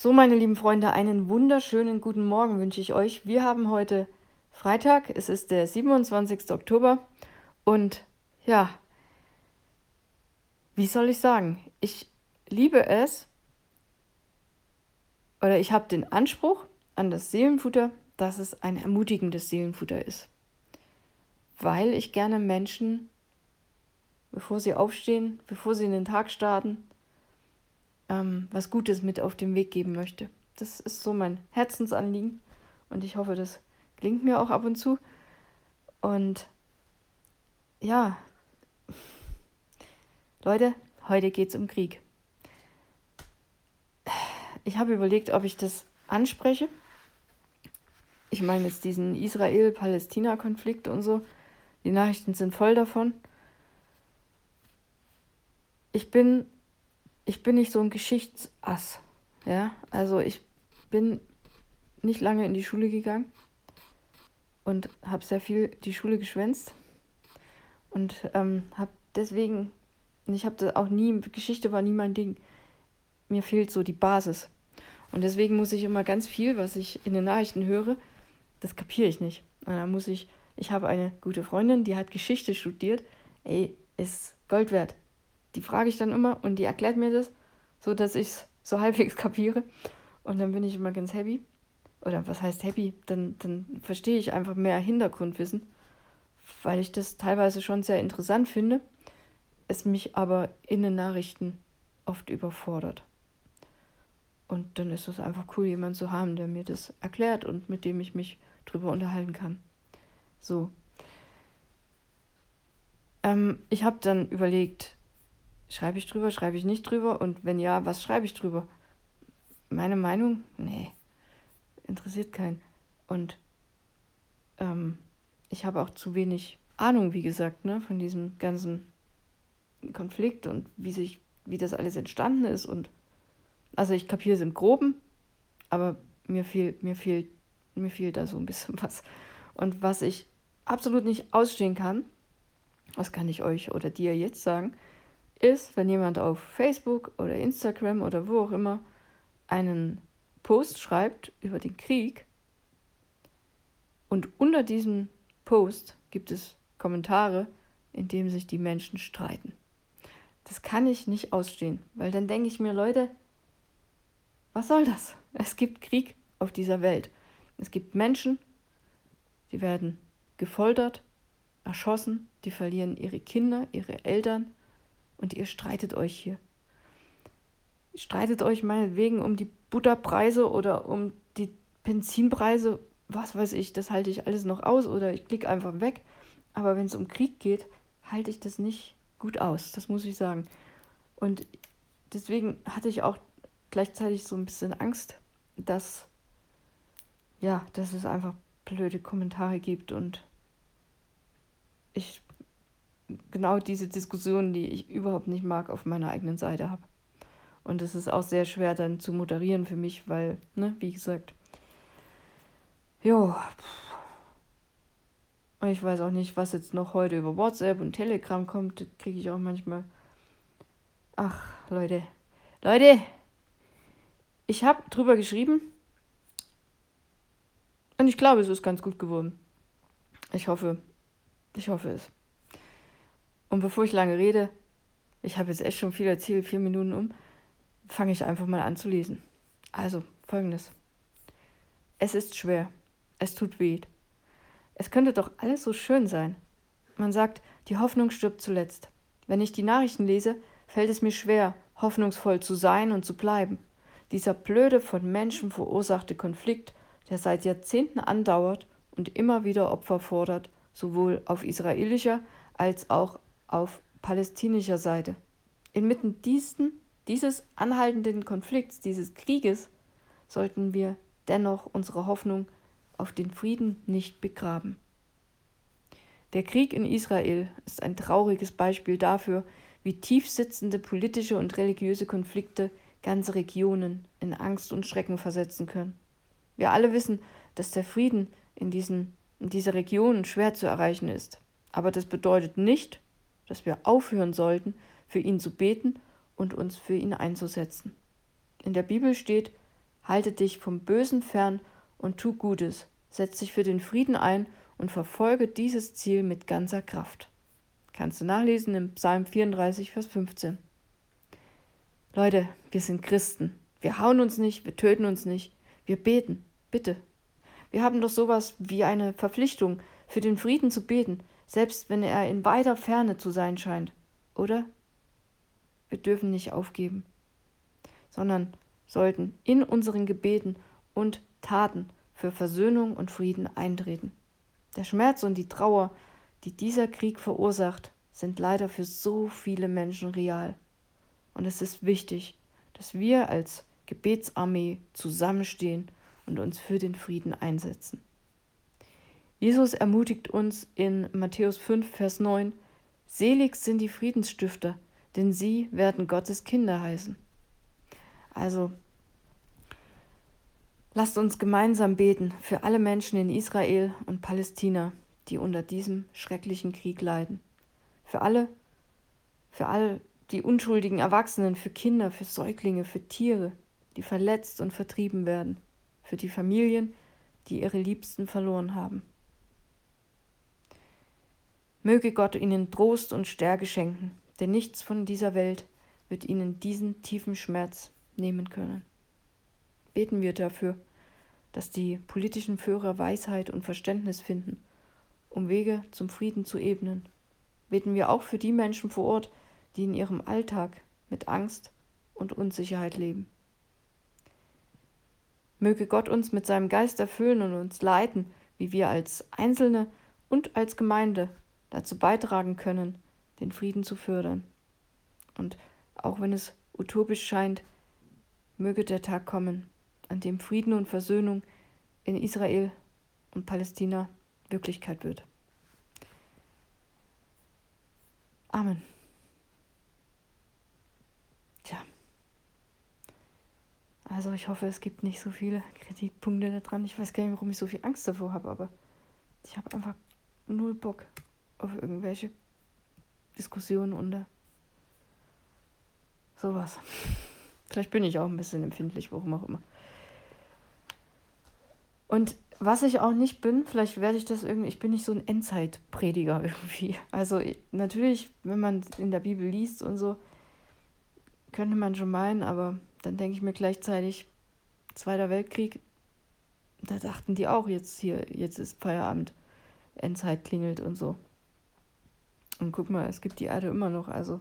So, meine lieben Freunde, einen wunderschönen guten Morgen wünsche ich euch. Wir haben heute Freitag, es ist der 27. Oktober und ja, wie soll ich sagen? Ich liebe es oder ich habe den Anspruch an das Seelenfutter, dass es ein ermutigendes Seelenfutter ist. Weil ich gerne Menschen, bevor sie aufstehen, bevor sie in den Tag starten, ähm, was Gutes mit auf den Weg geben möchte. Das ist so mein Herzensanliegen und ich hoffe, das gelingt mir auch ab und zu. Und ja, Leute, heute geht es um Krieg. Ich habe überlegt, ob ich das anspreche. Ich meine jetzt diesen Israel-Palästina-Konflikt und so. Die Nachrichten sind voll davon. Ich bin ich bin nicht so ein Geschichtsass. Ja, also ich bin nicht lange in die Schule gegangen und habe sehr viel die Schule geschwänzt und ähm, habe deswegen, ich habe auch nie, Geschichte war nie mein Ding. Mir fehlt so die Basis. Und deswegen muss ich immer ganz viel, was ich in den Nachrichten höre, das kapiere ich nicht. Und dann muss ich, ich habe eine gute Freundin, die hat Geschichte studiert. Ey, ist Gold wert die frage ich dann immer und die erklärt mir das, so dass ich es so halbwegs kapiere. Und dann bin ich immer ganz happy. Oder was heißt happy? Dann, dann verstehe ich einfach mehr Hintergrundwissen, weil ich das teilweise schon sehr interessant finde, es mich aber in den Nachrichten oft überfordert. Und dann ist es einfach cool, jemanden zu haben, der mir das erklärt und mit dem ich mich drüber unterhalten kann. So. Ähm, ich habe dann überlegt, Schreibe ich drüber, schreibe ich nicht drüber? Und wenn ja, was schreibe ich drüber? Meine Meinung? Nee, interessiert keinen. Und ähm, ich habe auch zu wenig Ahnung, wie gesagt, ne, von diesem ganzen Konflikt und wie sich, wie das alles entstanden ist. Und also ich kapiere es im Groben, aber mir fehlt, mir fehlt, mir fehlt da so ein bisschen was. Und was ich absolut nicht ausstehen kann, was kann ich euch oder dir jetzt sagen, ist, wenn jemand auf Facebook oder Instagram oder wo auch immer einen Post schreibt über den Krieg und unter diesem Post gibt es Kommentare, in denen sich die Menschen streiten. Das kann ich nicht ausstehen, weil dann denke ich mir, Leute, was soll das? Es gibt Krieg auf dieser Welt. Es gibt Menschen, die werden gefoltert, erschossen, die verlieren ihre Kinder, ihre Eltern, und ihr streitet euch hier. Streitet euch meinetwegen um die Butterpreise oder um die Benzinpreise, was weiß ich, das halte ich alles noch aus oder ich klicke einfach weg. Aber wenn es um Krieg geht, halte ich das nicht gut aus, das muss ich sagen. Und deswegen hatte ich auch gleichzeitig so ein bisschen Angst, dass ja, dass es einfach blöde Kommentare gibt und ich genau diese Diskussion, die ich überhaupt nicht mag, auf meiner eigenen Seite habe. Und es ist auch sehr schwer dann zu moderieren für mich, weil, ne, wie gesagt, jo, ich weiß auch nicht, was jetzt noch heute über WhatsApp und Telegram kommt, kriege ich auch manchmal. Ach, Leute, Leute, ich habe drüber geschrieben und ich glaube, es ist ganz gut geworden. Ich hoffe, ich hoffe es. Und bevor ich lange rede, ich habe jetzt echt schon viel erzählt, vier Minuten um, fange ich einfach mal an zu lesen. Also, folgendes. Es ist schwer. Es tut weh. Es könnte doch alles so schön sein. Man sagt, die Hoffnung stirbt zuletzt. Wenn ich die Nachrichten lese, fällt es mir schwer, hoffnungsvoll zu sein und zu bleiben. Dieser blöde, von Menschen verursachte Konflikt, der seit Jahrzehnten andauert und immer wieder Opfer fordert, sowohl auf israelischer als auch auf palästinischer Seite. Inmitten diesen, dieses anhaltenden Konflikts, dieses Krieges, sollten wir dennoch unsere Hoffnung auf den Frieden nicht begraben. Der Krieg in Israel ist ein trauriges Beispiel dafür, wie tief sitzende politische und religiöse Konflikte ganze Regionen in Angst und Schrecken versetzen können. Wir alle wissen, dass der Frieden in, diesen, in dieser Region schwer zu erreichen ist. Aber das bedeutet nicht, dass wir aufhören sollten, für ihn zu beten und uns für ihn einzusetzen. In der Bibel steht, Halte dich vom Bösen fern und tu Gutes. Setz dich für den Frieden ein und verfolge dieses Ziel mit ganzer Kraft. Kannst du nachlesen im Psalm 34, Vers 15. Leute, wir sind Christen. Wir hauen uns nicht, wir töten uns nicht. Wir beten. Bitte. Wir haben doch sowas wie eine Verpflichtung, für den Frieden zu beten, selbst wenn er in weiter Ferne zu sein scheint. Oder? Wir dürfen nicht aufgeben, sondern sollten in unseren Gebeten und Taten für Versöhnung und Frieden eintreten. Der Schmerz und die Trauer, die dieser Krieg verursacht, sind leider für so viele Menschen real. Und es ist wichtig, dass wir als Gebetsarmee zusammenstehen und uns für den Frieden einsetzen. Jesus ermutigt uns in Matthäus 5, Vers 9, Selig sind die Friedensstifter, denn sie werden Gottes Kinder heißen. Also Lasst uns gemeinsam beten für alle Menschen in Israel und Palästina, die unter diesem schrecklichen Krieg leiden. Für alle, für all die unschuldigen Erwachsenen, für Kinder, für Säuglinge, für Tiere, die verletzt und vertrieben werden, für die Familien, die ihre Liebsten verloren haben. Möge Gott ihnen Trost und Stärke schenken, denn nichts von dieser Welt wird ihnen diesen tiefen Schmerz nehmen können. Beten wir dafür dass die politischen Führer Weisheit und Verständnis finden, um Wege zum Frieden zu ebnen. Beten wir auch für die Menschen vor Ort, die in ihrem Alltag mit Angst und Unsicherheit leben. Möge Gott uns mit seinem Geist erfüllen und uns leiten, wie wir als Einzelne und als Gemeinde dazu beitragen können, den Frieden zu fördern. Und auch wenn es utopisch scheint, möge der Tag kommen, an dem Frieden und Versöhnung in Israel und Palästina Wirklichkeit wird. Amen. Tja. Also ich hoffe, es gibt nicht so viele Kritikpunkte daran. Ich weiß gar nicht, warum ich so viel Angst davor habe, aber ich habe einfach null Bock auf irgendwelche Diskussionen und sowas. Vielleicht bin ich auch ein bisschen empfindlich, warum auch immer. Und was ich auch nicht bin, vielleicht werde ich das irgendwie, ich bin nicht so ein Endzeitprediger irgendwie. Also natürlich, wenn man in der Bibel liest und so, könnte man schon meinen, aber dann denke ich mir gleichzeitig, Zweiter Weltkrieg, da dachten die auch jetzt hier, jetzt ist Feierabend, Endzeit klingelt und so. Und guck mal, es gibt die Erde immer noch, also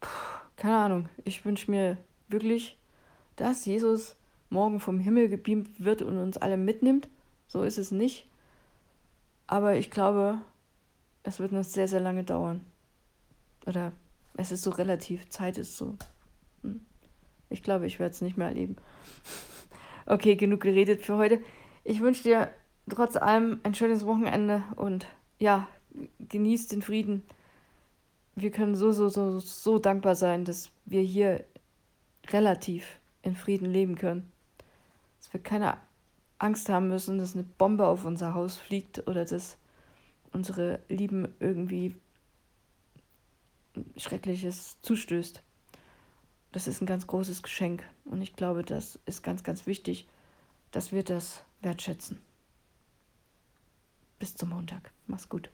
puh, keine Ahnung, ich wünsche mir wirklich, dass Jesus morgen vom Himmel gebeamt wird und uns alle mitnimmt. So ist es nicht. Aber ich glaube, es wird noch sehr, sehr lange dauern. Oder es ist so relativ, Zeit ist so. Hm. Ich glaube, ich werde es nicht mehr erleben. Okay, genug geredet für heute. Ich wünsche dir trotz allem ein schönes Wochenende und ja, genießt den Frieden. Wir können so, so, so, so dankbar sein, dass wir hier relativ in Frieden leben können wir keine Angst haben müssen, dass eine Bombe auf unser Haus fliegt oder dass unsere Lieben irgendwie Schreckliches zustößt. Das ist ein ganz großes Geschenk und ich glaube, das ist ganz, ganz wichtig, dass wir das wertschätzen. Bis zum Montag. Mach's gut.